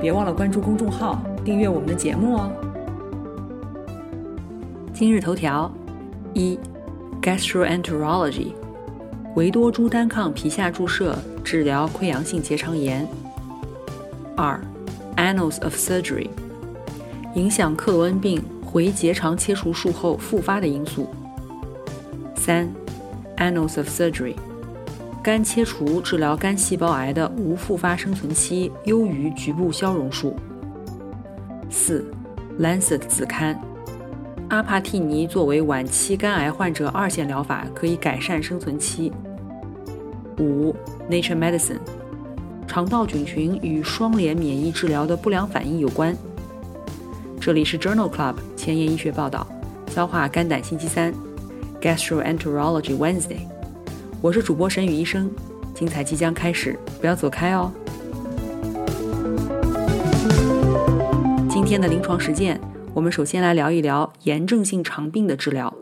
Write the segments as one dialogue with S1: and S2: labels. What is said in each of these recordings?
S1: 别忘了关注公众号，订阅我们的节目哦。今日头条：一，gastroenterology，维多珠单抗皮下注射治疗溃疡性结肠炎。二，annals of surgery，影响克罗恩病回结肠切除术后复发的因素。三，annals of surgery。肝切除治疗肝细胞癌的无复发生存期优于局部消融术。四，《Lancet》子刊，阿帕替尼作为晚期肝癌患者二线疗法，可以改善生存期。五，《Nature Medicine》，肠道菌群与双联免疫治疗的不良反应有关。这里是 Journal Club 前沿医学报道，消化肝胆星期三，Gastroenterology Wednesday。我是主播沈宇医生，精彩即将开始，不要走开哦。今天的临床实践，我们首先来聊一聊炎症性肠病的治疗。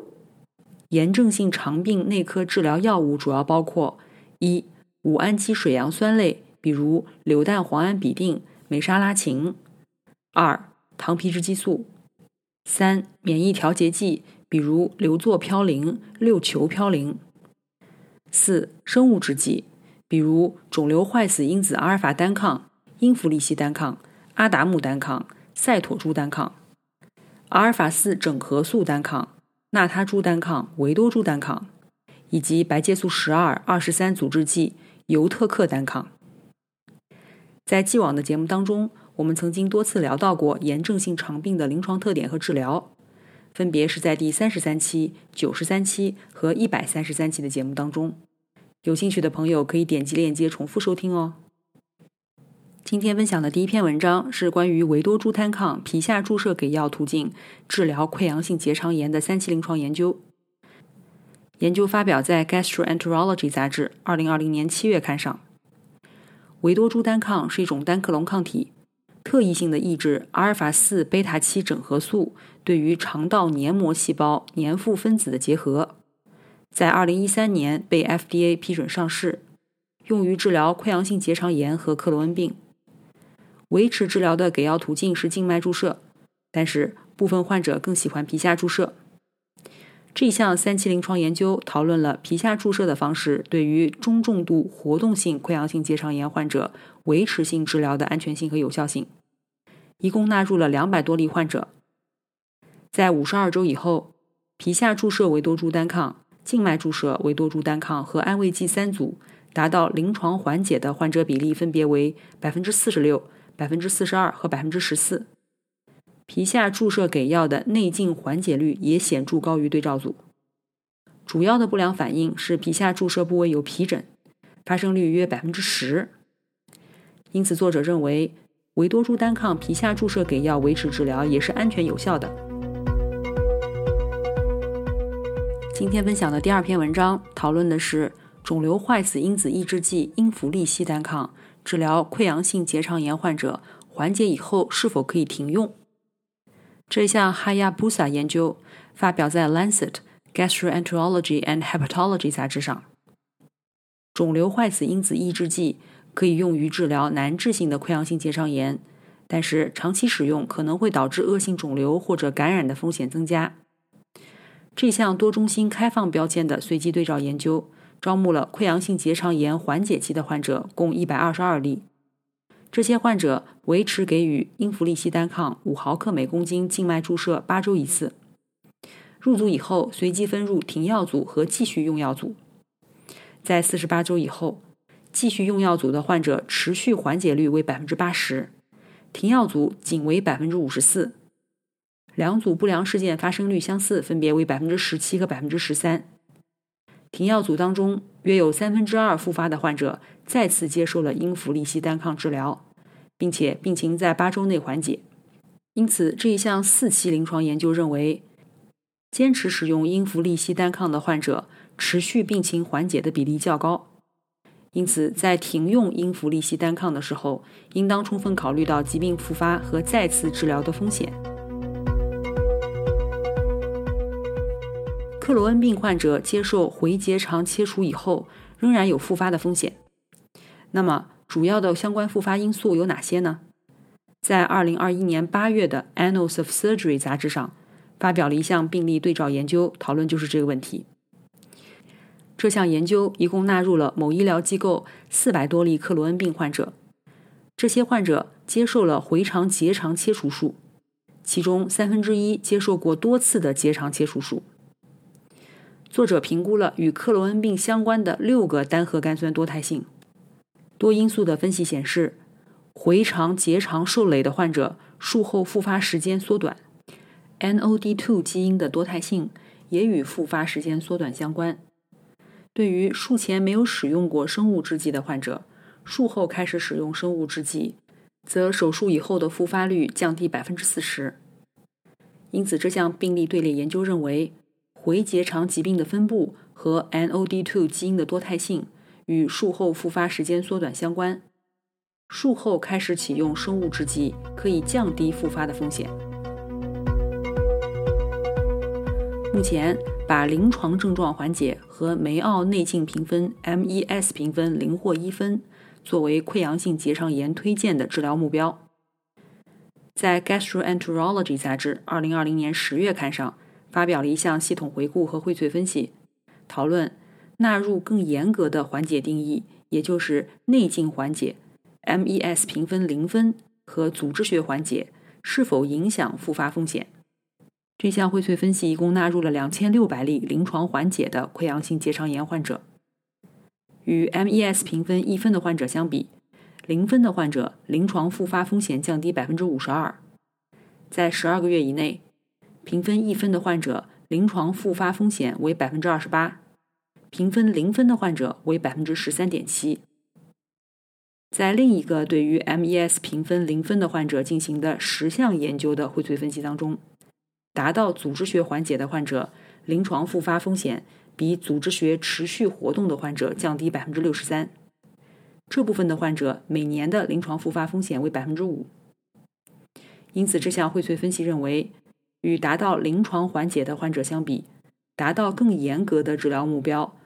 S1: 炎症性肠病内科治疗药物主要包括：一、五氨基水杨酸类，比如柳氮磺胺吡啶、美沙拉嗪；二、糖皮质激素；三、免疫调节剂，比如硫唑嘌呤、六球嘌呤。四、生物制剂，比如肿瘤坏死因子阿尔法单抗、英弗利西单抗、阿达木单抗、赛妥珠单抗、阿尔法四整合素单抗、纳他珠单抗、维多珠单抗，以及白介素十二、二十三阻滞剂尤特克单抗。在既往的节目当中，我们曾经多次聊到过炎症性肠病的临床特点和治疗，分别是在第三十三期、九十三期和一百三十三期的节目当中。有兴趣的朋友可以点击链接重复收听哦。今天分享的第一篇文章是关于维多珠单抗皮下注射给药途径治疗溃疡性结肠炎的三期临床研究。研究发表在《Gastroenterology》杂志二零二零年七月刊上。维多珠单抗是一种单克隆抗体，特异性的抑制阿尔法四贝塔七整合素对于肠道黏膜细胞黏附分子的结合。在二零一三年被 FDA 批准上市，用于治疗溃疡性结肠炎和克罗恩病。维持治疗的给药途径是静脉注射，但是部分患者更喜欢皮下注射。这项三期临床研究讨论了皮下注射的方式对于中重度活动性溃疡性结肠炎患者维持性治疗的安全性和有效性。一共纳入了两百多例患者，在五十二周以后，皮下注射维多珠单抗。静脉注射维多珠单抗和安慰剂三组达到临床缓解的患者比例分别为百分之四十六、百分之四十二和百分之十四。皮下注射给药的内镜缓解率也显著高于对照组。主要的不良反应是皮下注射部位有皮疹，发生率约百分之十。因此，作者认为维多珠单抗皮下注射给药维持治疗也是安全有效的。今天分享的第二篇文章讨论的是肿瘤坏死因子抑制剂英弗利西单抗治疗溃疡性结肠炎患者缓解以后是否可以停用。这项 Hayabusa 研究发表在《Lancet Gastroenterology and Hepatology》杂志上。肿瘤坏死因子抑制剂可以用于治疗难治性的溃疡性结肠炎，但是长期使用可能会导致恶性肿瘤或者感染的风险增加。这项多中心开放标签的随机对照研究，招募了溃疡性结肠炎缓解期的患者共一百二十二例。这些患者维持给予英弗利西单抗五毫克每公斤静脉注射八周一次。入组以后，随机分入停药组和继续用药组。在四十八周以后，继续用药组的患者持续缓解率为百分之八十，停药组仅为百分之五十四。两组不良事件发生率相似，分别为百分之十七和百分之十三。停药组当中，约有三分之二复发的患者再次接受了英孚利西单抗治疗，并且病情在八周内缓解。因此，这一项四期临床研究认为，坚持使用英孚利西单抗的患者持续病情缓解的比例较高。因此，在停用英孚利西单抗的时候，应当充分考虑到疾病复发和再次治疗的风险。克罗恩病患者接受回结肠切除以后，仍然有复发的风险。那么，主要的相关复发因素有哪些呢？在2021年8月的《Annals of Surgery》杂志上，发表了一项病例对照研究，讨论就是这个问题。这项研究一共纳入了某医疗机构四百多例克罗恩病患者，这些患者接受了回肠结肠切除术，其中三分之一接受过多次的结肠切除术。作者评估了与克罗恩病相关的六个单核苷酸多态性。多因素的分析显示，回肠结肠受累的患者术后复发时间缩短，NOD2 基因的多态性也与复发时间缩短相关。对于术前没有使用过生物制剂的患者，术后开始使用生物制剂，则手术以后的复发率降低百分之四十。因此，这项病例队列研究认为，回结肠疾病的分布和 NOD2 基因的多态性与术后复发时间缩短相关。术后开始启用生物制剂可以降低复发的风险。目前。把临床症状缓解和梅奥内镜评分 （MES 评分）零或一分作为溃疡性结肠炎推荐的治疗目标。在《Gastroenterology》杂志2020年10月刊上发表了一项系统回顾和荟萃分析，讨论纳入更严格的缓解定义，也就是内镜缓解 （MES 评分零分）和组织学缓解是否影响复发风险。这项荟萃分析一共纳入了两千六百例临床缓解的溃疡性结肠炎患者，与 MES 评分一分的患者相比，零分的患者临床复发风险降低百分之五十二，在十二个月以内，评分一分的患者临床复发风险为百分之二十八，评分零分的患者为百分之十三点七。在另一个对于 MES 评分零分的患者进行的十项研究的荟萃分析当中。达到组织学缓解的患者，临床复发风险比组织学持续活动的患者降低百分之六十三。这部分的患者每年的临床复发风险为百分之五。因此，这项荟萃分析认为，与达到临床缓解的患者相比，达到更严格的治疗目标，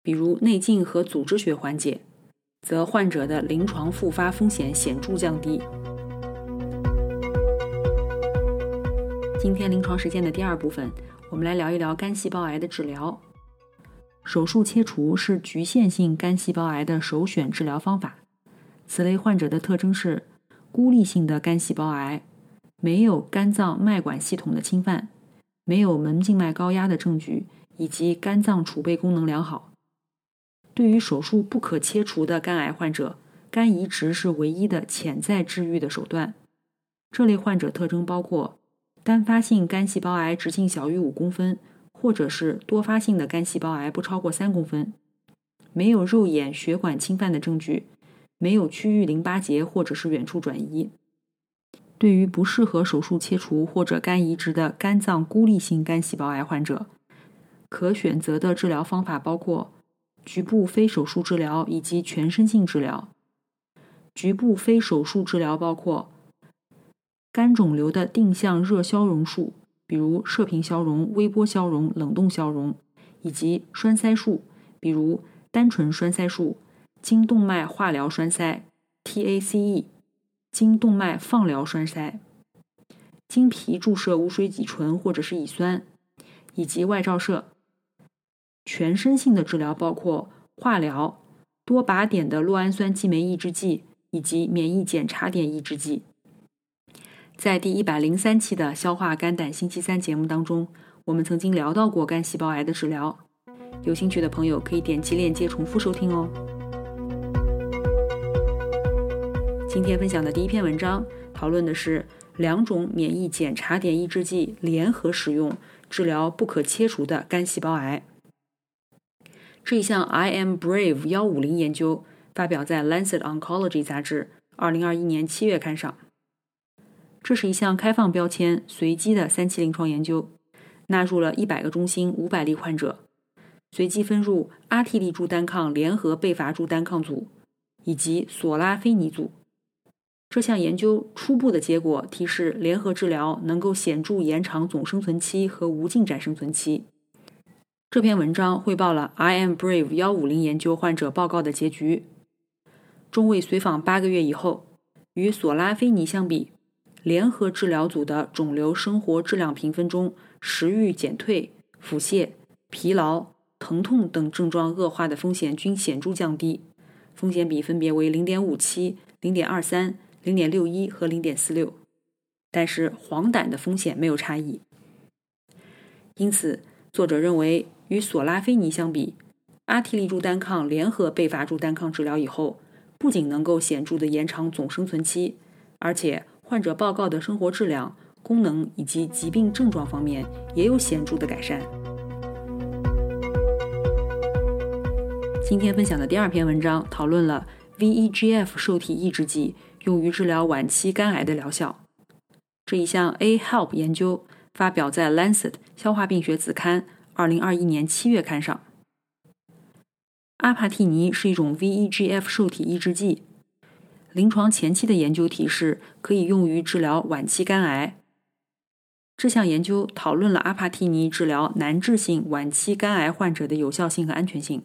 S1: 比如内镜和组织学缓解，则患者的临床复发风险显著降低。今天临床实践的第二部分，我们来聊一聊肝细胞癌的治疗。手术切除是局限性肝细胞癌的首选治疗方法。此类患者的特征是孤立性的肝细胞癌，没有肝脏脉管系统的侵犯，没有门静脉高压的证据，以及肝脏储备功能良好。对于手术不可切除的肝癌患者，肝移植是唯一的潜在治愈的手段。这类患者特征包括。单发性肝细胞癌直径小于五公分，或者是多发性的肝细胞癌不超过三公分，没有肉眼血管侵犯的证据，没有区域淋巴结或者是远处转移。对于不适合手术切除或者肝移植的肝脏孤立性肝细胞癌患者，可选择的治疗方法包括局部非手术治疗以及全身性治疗。局部非手术治疗包括。肝肿瘤的定向热消融术，比如射频消融、微波消融、冷冻消融，以及栓塞术，比如单纯栓塞术、经动脉化疗栓塞 （TACE）、经动脉放疗栓塞、经皮注射无水乙醇或者是乙酸，以及外照射。全身性的治疗包括化疗、多靶点的酪氨酸激酶抑制剂以及免疫检查点抑制剂。在第一百零三期的消化肝胆星期三节目当中，我们曾经聊到过肝细胞癌的治疗。有兴趣的朋友可以点击链接重复收听哦。今天分享的第一篇文章讨论的是两种免疫检查点抑制剂联合使用治疗不可切除的肝细胞癌。这一项 I am Brave 幺五零研究发表在《Lancet Oncology》杂志二零二一年七月刊上。这是一项开放标签、随机的三期临床研究，纳入了一百个中心、五百例患者，随机分入阿替利珠单抗联合贝伐珠单抗组以及索拉非尼组。这项研究初步的结果提示，联合治疗能够显著延长总生存期和无进展生存期。这篇文章汇报了 I am Brave 幺五零研究患者报告的结局。中位随访八个月以后，与索拉非尼相比。联合治疗组的肿瘤生活质量评分中，食欲减退、腹泻、疲劳、疼痛等症状恶化的风险均显著降低，风险比分别为零点五七、零点二三0.57、0.23、0.61和0.46。但是黄疸的风险没有差异。因此，作者认为与索拉非尼相比，阿替利珠单抗联合贝伐珠单抗治疗以后，不仅能够显著的延长总生存期，而且。患者报告的生活质量、功能以及疾病症状方面也有显著的改善。今天分享的第二篇文章讨论了 VEGF 受体抑制剂用于治疗晚期肝癌的疗效。这一项 A-HELP 研究发表在《Lancet 消化病学子刊》二零二一年七月刊上。阿帕替尼是一种 VEGF 受体抑制剂。临床前期的研究提示可以用于治疗晚期肝癌。这项研究讨论了阿帕替尼治疗难治性晚期肝癌患者的有效性和安全性。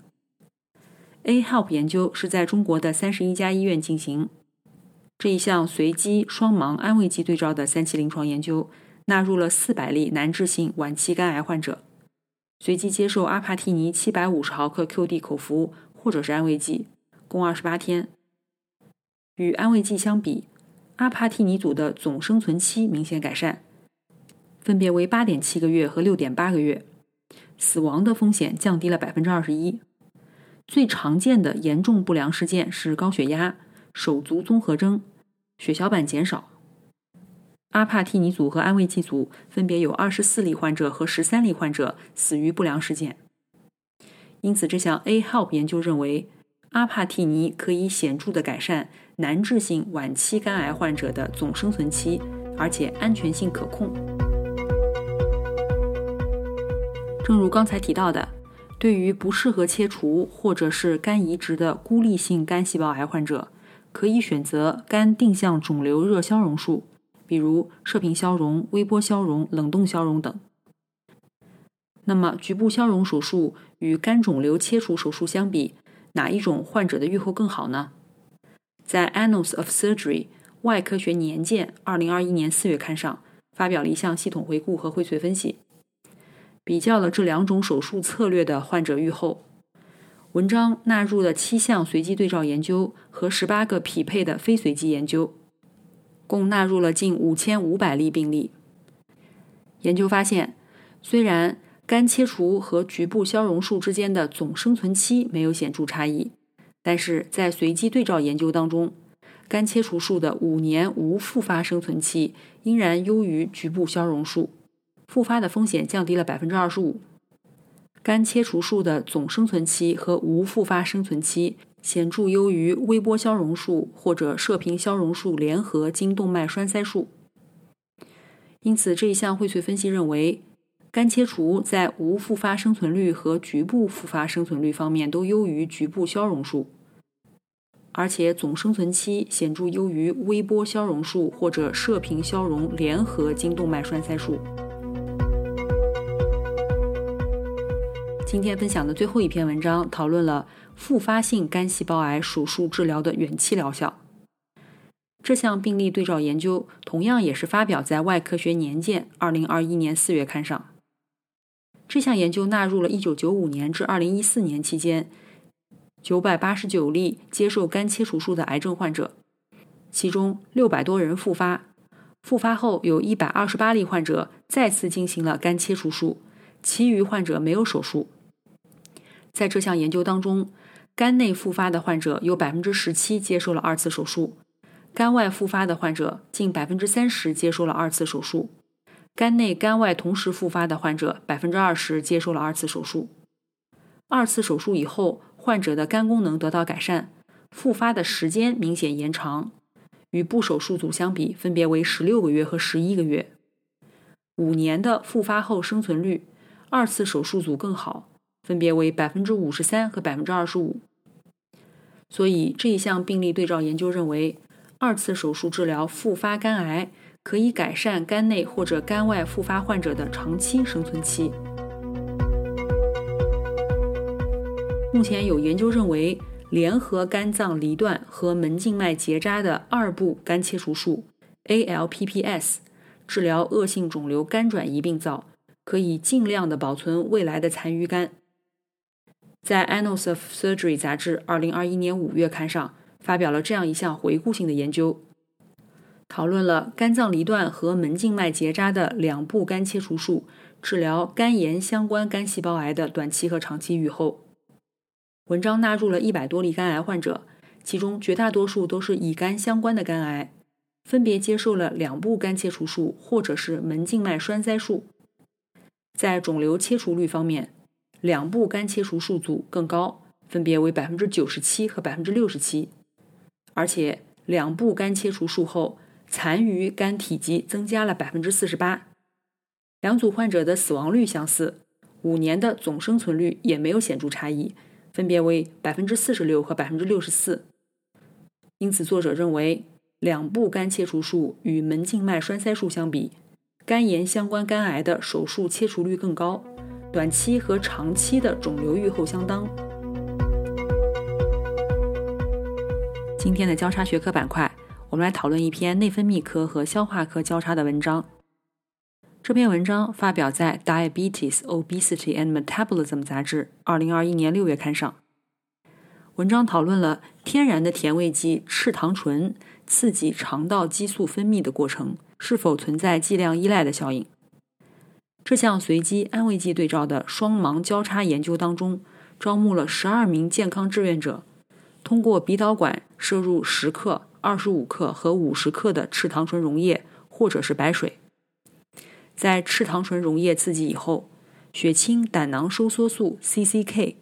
S1: A-HELP 研究是在中国的三十一家医院进行。这一项随机双盲安慰剂对照的三期临床研究，纳入了四百例难治性晚期肝癌患者，随机接受阿帕替尼七百五十毫克 QD 口服或者是安慰剂，共二十八天。与安慰剂相比，阿帕替尼组的总生存期明显改善，分别为八点七个月和六点八个月，死亡的风险降低了百分之二十一。最常见的严重不良事件是高血压、手足综合征、血小板减少。阿帕替尼组和安慰剂组分别有二十四例患者和十三例患者死于不良事件。因此，这项 A-HELP 研究认为。阿帕替尼可以显著的改善难治性晚期肝癌患者的总生存期，而且安全性可控。正如刚才提到的，对于不适合切除或者是肝移植的孤立性肝细胞癌患者，可以选择肝定向肿瘤热消融术，比如射频消融、微波消融、冷冻消融等。那么，局部消融手术与肝肿瘤切除手术相比，哪一种患者的预后更好呢？在《Annals of Surgery 外科学年鉴》二零二一年四月刊上发表了一项系统回顾和荟萃分析，比较了这两种手术策略的患者预后。文章纳入了七项随机对照研究和十八个匹配的非随机研究，共纳入了近五千五百例病例。研究发现，虽然肝切除和局部消融术之间的总生存期没有显著差异，但是在随机对照研究当中，肝切除术的五年无复发生存期仍然优于局部消融术，复发的风险降低了百分之二十五。肝切除术的总生存期和无复发生存期显著优于微波消融术或者射频消融术联合经动脉栓塞术。因此，这一项荟萃分析认为。肝切除在无复发生存率和局部复发生存率方面都优于局部消融术，而且总生存期显著优于微波消融术或者射频消融联合经动脉栓塞术。今天分享的最后一篇文章讨论了复发性肝细胞癌手术治疗的远期疗效。这项病例对照研究同样也是发表在《外科学年鉴》二零二一年四月刊上。这项研究纳入了1995年至2014年期间989例接受肝切除术的癌症患者，其中600多人复发，复发后有128例患者再次进行了肝切除术，其余患者没有手术。在这项研究当中，肝内复发的患者有17%接受了二次手术，肝外复发的患者近30%接受了二次手术。肝内、肝外同时复发的患者，百分之二十接受了二次手术。二次手术以后，患者的肝功能得到改善，复发的时间明显延长，与不手术组相比分别为十六个月和十一个月。五年的复发后生存率，二次手术组更好，分别为百分之五十三和百分之二十五。所以这一项病例对照研究认为，二次手术治疗复发肝癌可以改善肝内或者肝外复发患者的长期生存期。目前有研究认为，联合肝脏离断和门静脉结扎的二步肝切除术 （ALPPS） 治疗恶性肿瘤肝转移病灶，可以尽量的保存未来的残余肝。在《Annals of Surgery》杂志2021年5月刊上发表了这样一项回顾性的研究，讨论了肝脏离断和门静脉结扎的两步肝切除术治疗肝炎相关肝细胞癌的短期和长期预后。文章纳入了一百多例肝癌患者，其中绝大多数都是乙肝相关的肝癌，分别接受了两步肝切除术或者是门静脉栓塞术。在肿瘤切除率方面，两步肝切除术组更高，分别为百分之九十七和百分之六十七，而且两步肝切除术后残余肝体积增加了百分之四十八。两组患者的死亡率相似，五年的总生存率也没有显著差异。分别为百分之四十六和百分之六十四，因此作者认为，两步肝切除术与门静脉栓塞术相比，肝炎相关肝癌的手术切除率更高，短期和长期的肿瘤预后相当。今天的交叉学科板块，我们来讨论一篇内分泌科和消化科交叉的文章。这篇文章发表在《Diabetes, Obesity and Metabolism》杂志2021年6月刊上。文章讨论了天然的甜味剂赤糖醇刺激肠道激素分泌的过程是否存在剂量依赖的效应。这项随机安慰剂对照的双盲交叉研究当中，招募了12名健康志愿者，通过鼻导管摄入10克、25克和50克的赤糖醇溶液或者是白水。在赤糖醇溶液刺激以后，血清胆囊收缩素 （CCK）、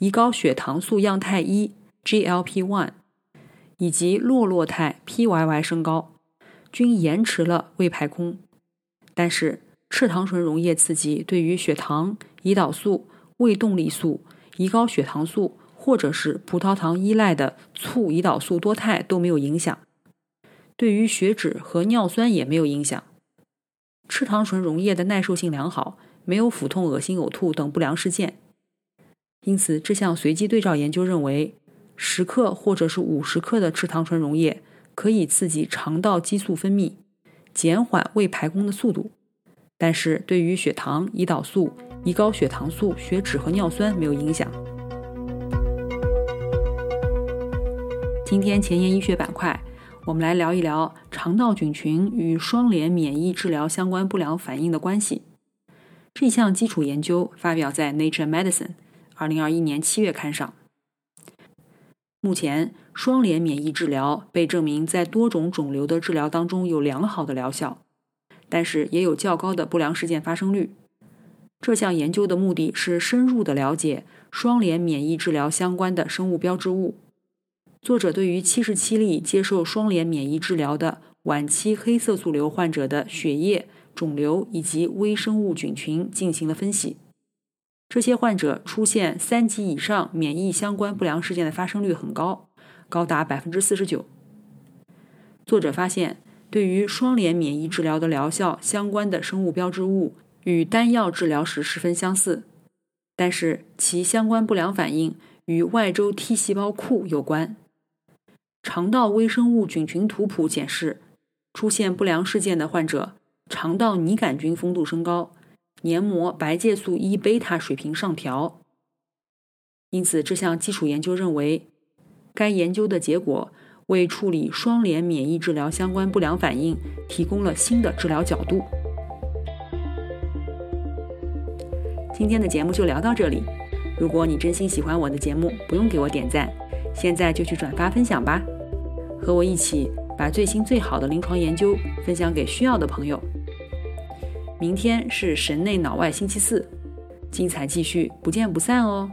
S1: 胰高血糖素样态一 （GLP-1） 以及洛洛肽 （PYY） 升高，均延迟了胃排空。但是，赤糖醇溶液刺激对于血糖、胰岛素、胃动力素、胰高血糖素或者是葡萄糖依赖的促胰岛素多肽都没有影响，对于血脂和尿酸也没有影响。赤糖醇溶液的耐受性良好，没有腹痛、恶心、呕吐等不良事件。因此，这项随机对照研究认为，十克或者是五十克的赤糖醇溶液可以刺激肠道激素分泌，减缓胃排空的速度，但是对于血糖、胰岛素、胰高血糖素、血脂和尿酸没有影响。今天前沿医学板块。我们来聊一聊肠道菌群与双联免疫治疗相关不良反应的关系。这项基础研究发表在《Nature Medicine》二零二一年七月刊上。目前，双联免疫治疗被证明在多种肿瘤的治疗当中有良好的疗效，但是也有较高的不良事件发生率。这项研究的目的是深入的了解双联免疫治疗相关的生物标志物。作者对于七十七例接受双联免疫治疗的晚期黑色素瘤患者的血液、肿瘤以及微生物菌群进行了分析。这些患者出现三级以上免疫相关不良事件的发生率很高，高达百分之四十九。作者发现，对于双联免疫治疗的疗效相关的生物标志物与单药治疗时十分相似，但是其相关不良反应与外周 T 细胞库有关。肠道微生物菌群图谱显示，出现不良事件的患者，肠道拟杆菌丰度升高，黏膜白介素一贝塔水平上调。因此，这项基础研究认为，该研究的结果为处理双联免疫治疗相关不良反应提供了新的治疗角度。今天的节目就聊到这里。如果你真心喜欢我的节目，不用给我点赞。现在就去转发分享吧，和我一起把最新最好的临床研究分享给需要的朋友。明天是神内脑外星期四，精彩继续，不见不散哦。